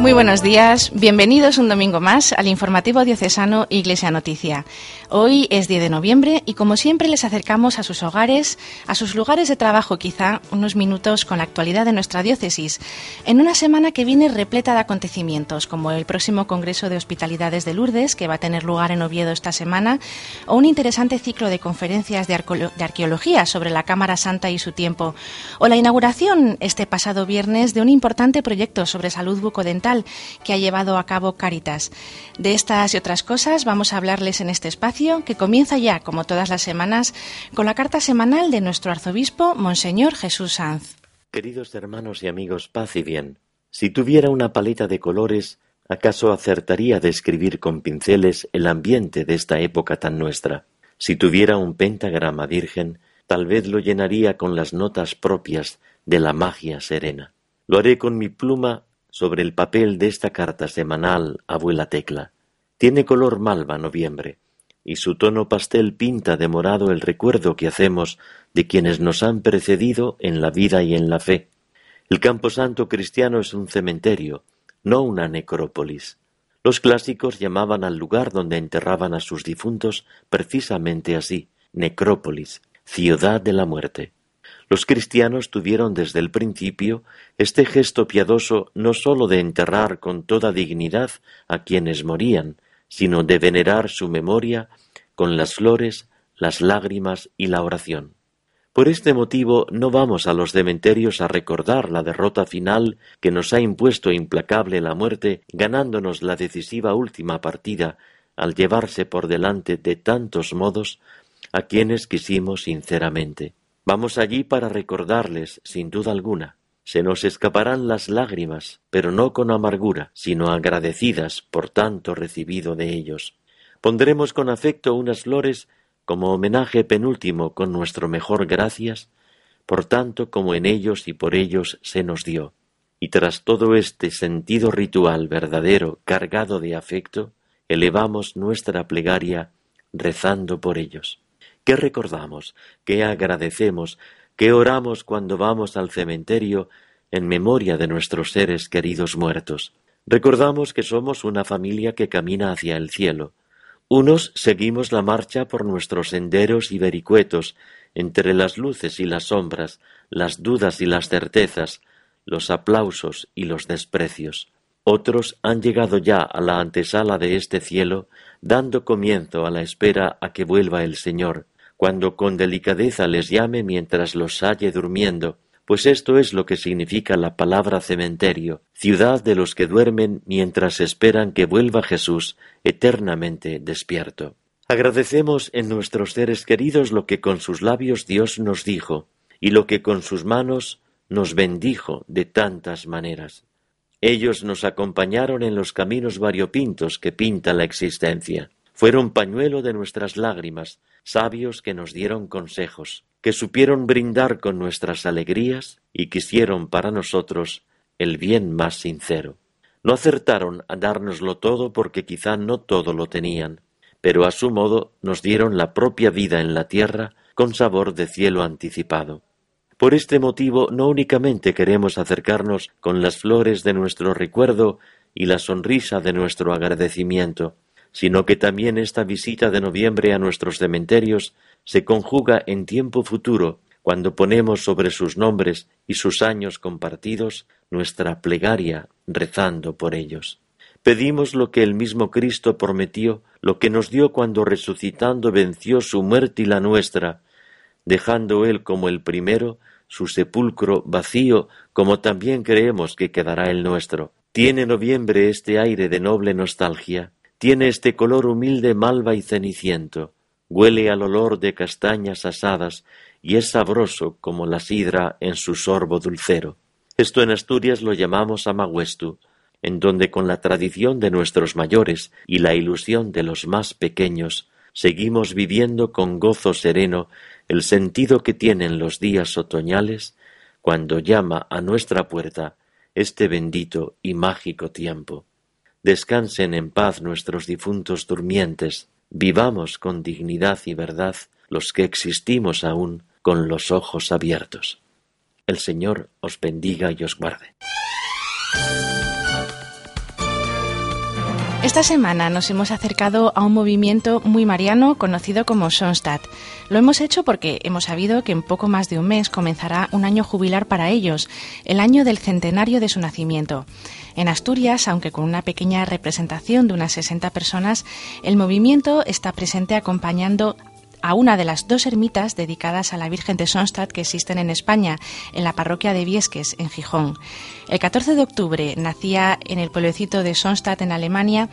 Muy buenos días, bienvenidos un domingo más al informativo diocesano Iglesia Noticia. Hoy es 10 de noviembre y como siempre les acercamos a sus hogares, a sus lugares de trabajo quizá, unos minutos con la actualidad de nuestra diócesis, en una semana que viene repleta de acontecimientos como el próximo Congreso de Hospitalidades de Lourdes que va a tener lugar en Oviedo esta semana o un interesante ciclo de conferencias de, de arqueología sobre la Cámara Santa y su tiempo o la inauguración este pasado viernes de un importante proyecto sobre salud bucodental que ha llevado a cabo Caritas. De estas y otras cosas vamos a hablarles en este espacio que comienza ya, como todas las semanas, con la carta semanal de nuestro arzobispo, Monseñor Jesús Sanz. Queridos hermanos y amigos, paz y bien. Si tuviera una paleta de colores, ¿acaso acertaría a describir con pinceles el ambiente de esta época tan nuestra? Si tuviera un pentagrama virgen, tal vez lo llenaría con las notas propias de la magia serena. Lo haré con mi pluma sobre el papel de esta carta semanal Abuela Tecla. Tiene color malva noviembre, y su tono pastel pinta de morado el recuerdo que hacemos de quienes nos han precedido en la vida y en la fe. El camposanto cristiano es un cementerio, no una necrópolis. Los clásicos llamaban al lugar donde enterraban a sus difuntos precisamente así, necrópolis, ciudad de la muerte. Los cristianos tuvieron desde el principio este gesto piadoso no sólo de enterrar con toda dignidad a quienes morían, sino de venerar su memoria con las flores, las lágrimas y la oración. Por este motivo no vamos a los cementerios a recordar la derrota final que nos ha impuesto implacable la muerte, ganándonos la decisiva última partida al llevarse por delante de tantos modos a quienes quisimos sinceramente. Vamos allí para recordarles, sin duda alguna. Se nos escaparán las lágrimas, pero no con amargura, sino agradecidas por tanto recibido de ellos. Pondremos con afecto unas flores como homenaje penúltimo con nuestro mejor gracias, por tanto como en ellos y por ellos se nos dio. Y tras todo este sentido ritual verdadero cargado de afecto, elevamos nuestra plegaria rezando por ellos. ¿Qué recordamos? ¿Qué agradecemos? ¿Qué oramos cuando vamos al cementerio en memoria de nuestros seres queridos muertos? Recordamos que somos una familia que camina hacia el cielo. Unos seguimos la marcha por nuestros senderos y vericuetos, entre las luces y las sombras, las dudas y las certezas, los aplausos y los desprecios. Otros han llegado ya a la antesala de este cielo, dando comienzo a la espera a que vuelva el Señor, cuando con delicadeza les llame mientras los halle durmiendo, pues esto es lo que significa la palabra cementerio, ciudad de los que duermen mientras esperan que vuelva Jesús eternamente despierto. Agradecemos en nuestros seres queridos lo que con sus labios Dios nos dijo, y lo que con sus manos nos bendijo de tantas maneras. Ellos nos acompañaron en los caminos variopintos que pinta la existencia. Fueron pañuelo de nuestras lágrimas, sabios que nos dieron consejos, que supieron brindar con nuestras alegrías y quisieron para nosotros el bien más sincero. No acertaron a dárnoslo todo porque quizá no todo lo tenían, pero a su modo nos dieron la propia vida en la tierra con sabor de cielo anticipado. Por este motivo no únicamente queremos acercarnos con las flores de nuestro recuerdo y la sonrisa de nuestro agradecimiento, sino que también esta visita de noviembre a nuestros cementerios se conjuga en tiempo futuro, cuando ponemos sobre sus nombres y sus años compartidos nuestra plegaria rezando por ellos. Pedimos lo que el mismo Cristo prometió, lo que nos dio cuando resucitando venció su muerte y la nuestra, dejando él como el primero su sepulcro vacío, como también creemos que quedará el nuestro. Tiene noviembre este aire de noble nostalgia, tiene este color humilde malva y ceniciento, huele al olor de castañas asadas y es sabroso como la sidra en su sorbo dulcero. Esto en Asturias lo llamamos amaguestu, en donde con la tradición de nuestros mayores y la ilusión de los más pequeños, seguimos viviendo con gozo sereno el sentido que tienen los días otoñales cuando llama a nuestra puerta este bendito y mágico tiempo. Descansen en paz nuestros difuntos durmientes, vivamos con dignidad y verdad los que existimos aún con los ojos abiertos. El Señor os bendiga y os guarde. Esta semana nos hemos acercado a un movimiento muy mariano conocido como Sonstadt. Lo hemos hecho porque hemos sabido que en poco más de un mes comenzará un año jubilar para ellos, el año del centenario de su nacimiento. En Asturias, aunque con una pequeña representación de unas 60 personas, el movimiento está presente acompañando a una de las dos ermitas dedicadas a la Virgen de Sonstadt que existen en España, en la parroquia de Viesques, en Gijón. El 14 de octubre nacía en el pueblecito de Sonstadt, en Alemania,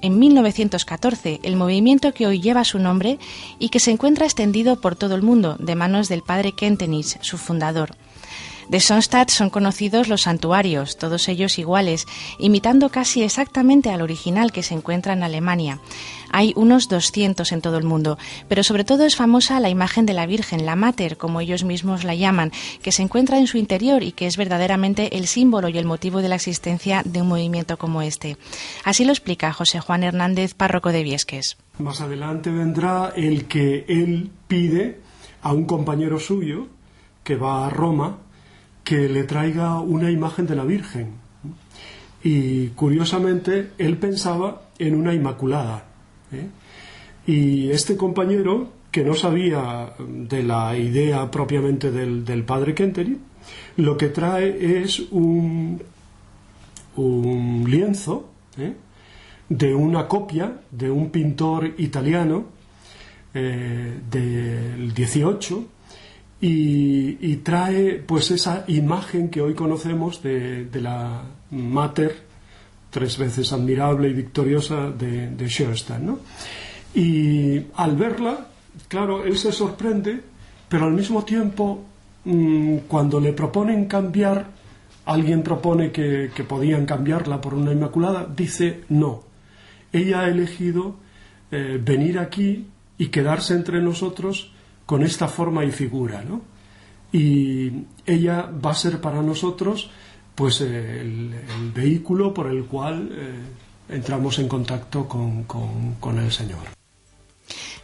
en 1914, el movimiento que hoy lleva su nombre y que se encuentra extendido por todo el mundo, de manos del padre Kentenich, su fundador. De Sonstadt son conocidos los santuarios, todos ellos iguales, imitando casi exactamente al original que se encuentra en Alemania. Hay unos 200 en todo el mundo, pero sobre todo es famosa la imagen de la Virgen, la Mater, como ellos mismos la llaman, que se encuentra en su interior y que es verdaderamente el símbolo y el motivo de la existencia de un movimiento como este. Así lo explica José Juan Hernández, párroco de Viesques. Más adelante vendrá el que él pide a un compañero suyo que va a Roma que le traiga una imagen de la Virgen. Y curiosamente, él pensaba en una Inmaculada. ¿eh? Y este compañero, que no sabía de la idea propiamente del, padre Kentery, lo que trae es un, un lienzo ¿eh? de una copia de un pintor italiano eh, del 18 y, trae pues esa imagen que hoy conocemos de, la Mater, tres veces admirable y victoriosa de, de ¿no? Y al verla, claro, él se sorprende, pero al mismo tiempo, mm, cuando le proponen cambiar, alguien propone que, podían cambiarla por una Inmaculada, dice no. Ella ha elegido eh, venir aquí y quedarse entre nosotros con esta forma y figura, ¿no? Y ella va a ser para nosotros pues el, vehículo por el cual eh, entramos en contacto con el Señor.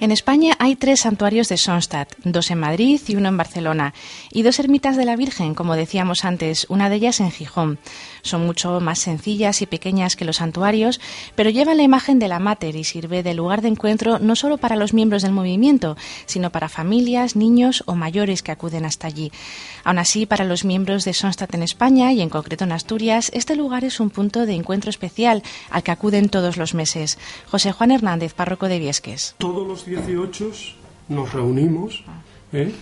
En España hay tres santuarios de Sonstadt, dos en Madrid y uno en Barcelona, y dos ermitas de la Virgen, como decíamos antes, una de ellas en Gijón. Son mucho más sencillas y pequeñas que los santuarios, pero llevan la imagen de la Mater y sirve de lugar de encuentro no solo para los miembros del movimiento, sino para familias, niños o mayores que acuden hasta allí. Aún así, para los miembros de Sonstadt en España y en concreto en Asturias, este lugar es un punto de encuentro especial al que acuden todos los meses. José Juan Hernández, párroco de Viesques. 18 nos reunimos, ¿eh?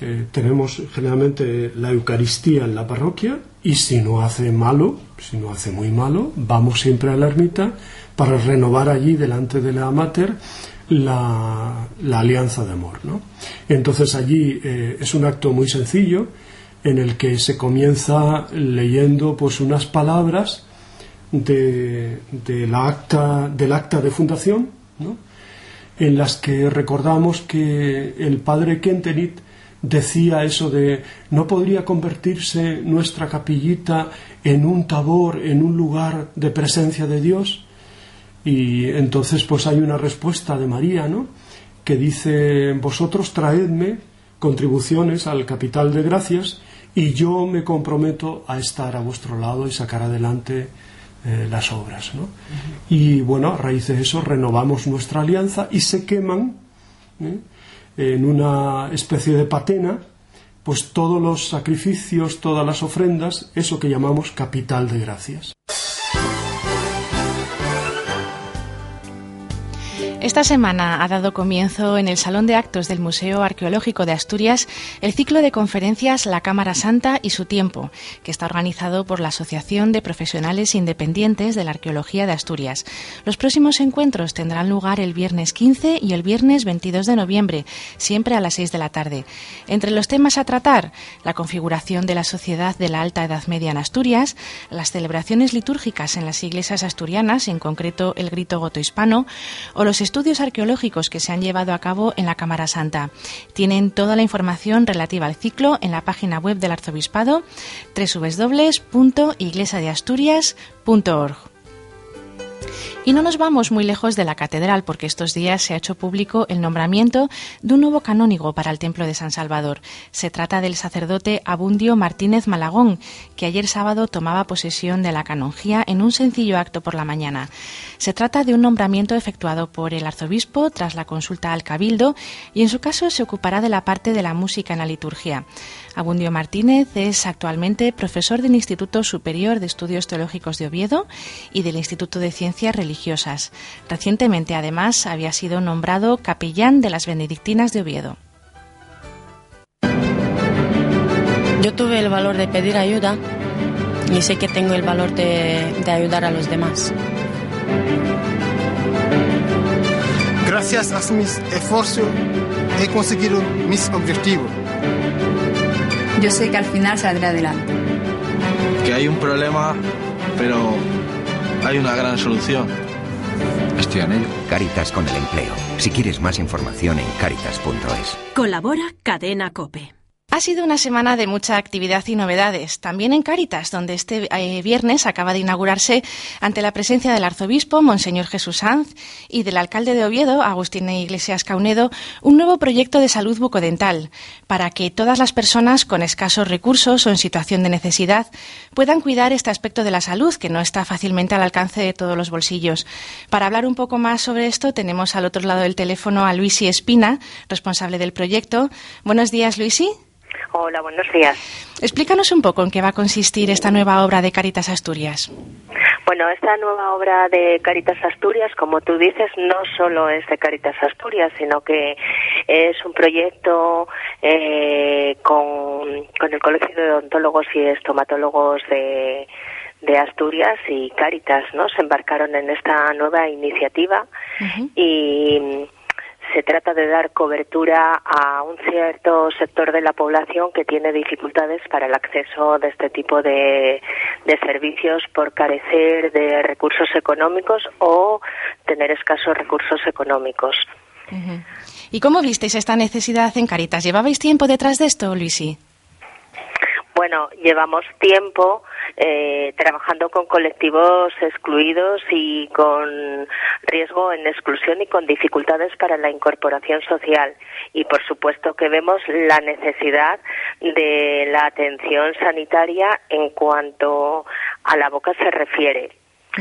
Eh, tenemos generalmente la Eucaristía en la parroquia y si no hace malo, si no hace muy malo, vamos siempre a la ermita para renovar allí delante de la Mater la, alianza de amor. ¿no? Entonces allí eh, es un acto muy sencillo en el que se comienza leyendo pues unas palabras de, la acta, del acta de fundación, ¿no? En las que recordamos que el padre Kentenit decía eso de no podría convertirse nuestra capillita en un tabor, en un lugar de presencia de Dios. Y entonces pues hay una respuesta de María, ¿no? que dice vosotros traedme contribuciones al capital de gracias y yo me comprometo a estar a vuestro lado y sacar adelante eh, las obras. ¿no? Y bueno, a raíz de eso renovamos nuestra alianza y se queman ¿eh? en una especie de patena pues todos los sacrificios, todas las ofrendas, eso que llamamos capital de gracias. Esta semana ha dado comienzo en el Salón de Actos del Museo Arqueológico de Asturias el ciclo de conferencias La Cámara Santa y su tiempo, que está organizado por la Asociación de Profesionales Independientes de la Arqueología de Asturias. Los próximos encuentros tendrán lugar el viernes 15 y el viernes 22 de noviembre, siempre a las 6 de la tarde. Entre los temas a tratar, la configuración de la sociedad de la Alta Edad Media en Asturias, las celebraciones litúrgicas en las iglesias asturianas, en concreto el grito goto hispano, o los estudios estudios arqueológicos que se han llevado a cabo en la Cámara Santa. Tienen toda la información relativa al ciclo en la página web del Arzobispado www.iglesiadeasturias.org. Y no nos vamos muy lejos de la catedral porque estos días se ha hecho público el nombramiento de un nuevo canónigo para el Templo de San Salvador. Se trata del sacerdote Abundio Martínez Malagón, que ayer sábado tomaba posesión de la canonjía en un sencillo acto por la mañana. Se trata de un nombramiento efectuado por el arzobispo tras la consulta al cabildo y en su caso se ocupará de la parte de la música en la liturgia. Abundio Martínez es actualmente profesor del Instituto Superior de Estudios Teológicos de Oviedo y del Instituto de Ciencias Religiosas. Recientemente, además, había sido nombrado capellán de las Benedictinas de Oviedo. Yo tuve el valor de pedir ayuda y sé que tengo el valor de, de ayudar a los demás. Gracias a mis esfuerzos he conseguido mis objetivos. Yo sé que al final saldré adelante. Que hay un problema, pero hay una gran solución. Estoy en ello. Caritas con el empleo. Si quieres más información en caritas.es. Colabora Cadena Cope. Ha sido una semana de mucha actividad y novedades, también en Cáritas, donde este eh, viernes acaba de inaugurarse, ante la presencia del arzobispo, Monseñor Jesús Sanz, y del alcalde de Oviedo, Agustín Iglesias Caunedo, un nuevo proyecto de salud bucodental, para que todas las personas con escasos recursos o en situación de necesidad puedan cuidar este aspecto de la salud, que no está fácilmente al alcance de todos los bolsillos. Para hablar un poco más sobre esto, tenemos al otro lado del teléfono a Luisi Espina, responsable del proyecto. Buenos días, Luisi. Hola, buenos días. Explícanos un poco en qué va a consistir esta nueva obra de Caritas Asturias. Bueno, esta nueva obra de Caritas Asturias, como tú dices, no solo es de Caritas Asturias, sino que es un proyecto eh, con, con el Colegio de Odontólogos y Estomatólogos de, de Asturias y Caritas, ¿no? Se embarcaron en esta nueva iniciativa y se trata de dar cobertura a un cierto sector de la población que tiene dificultades para el acceso de este tipo de, servicios por carecer de recursos económicos o tener escasos recursos económicos. ¿Y cómo visteis esta necesidad en Caritas? ¿Llevabais tiempo detrás de esto, Luisi? Bueno, llevamos tiempo eh, trabajando con colectivos excluidos y con riesgo en exclusión y con dificultades para la incorporación social. Y por supuesto que vemos la necesidad de la atención sanitaria en cuanto a la boca se refiere.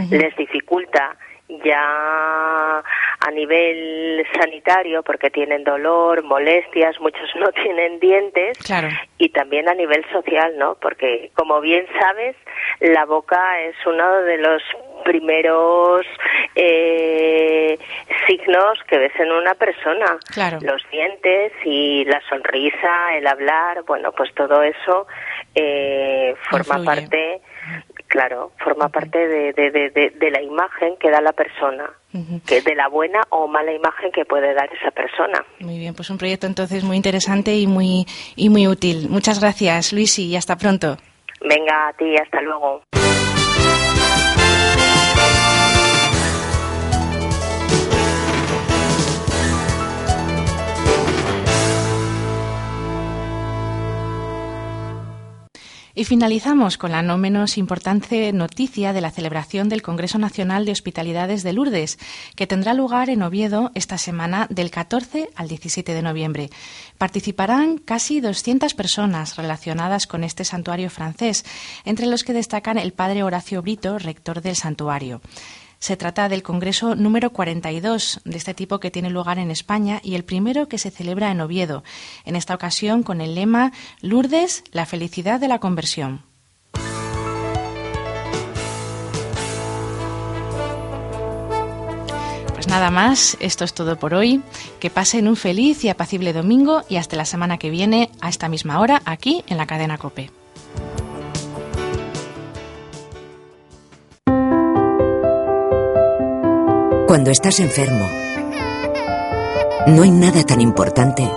Les dificulta ya a nivel sanitario porque tienen dolor, molestias, muchos no tienen dientes y también a nivel social, ¿no? Porque como bien sabes, la boca es uno de los primeros eh, signos que ves en una persona. Los dientes y la sonrisa, el hablar, bueno, pues todo eso eh, forma parte Claro, forma parte de, de, de, la imagen que da la persona, que de la buena o mala imagen que puede dar esa persona. Muy bien, pues un proyecto entonces muy interesante y muy y muy útil. Muchas gracias, Luis, y hasta pronto. Venga, a ti, hasta luego. Y finalizamos con la no menos importante noticia de la celebración del Congreso Nacional de Hospitalidades de Lourdes, que tendrá lugar en Oviedo esta semana del 14 al 17 de noviembre. Participarán casi 200 personas relacionadas con este santuario francés, entre los que destacan el padre Horacio Brito, rector del santuario. Se trata del Congreso número 42 de este tipo que tiene lugar en España y el primero que se celebra en Oviedo, en esta ocasión con el lema Lourdes, la felicidad de la conversión. nada más, esto es todo por hoy. Que pasen un feliz y apacible domingo y hasta la semana que viene a esta misma hora aquí en la cadena Cope. Cuando estás enfermo, no hay nada tan importante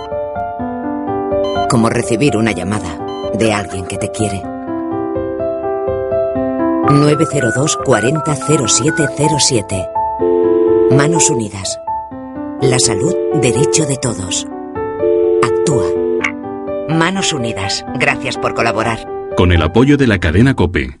como recibir una llamada de alguien que te quiere. 902 40 0707. Manos Unidas. La salud, derecho de todos. Actúa. Manos Unidas. Gracias por colaborar. Con el apoyo de la cadena Cope.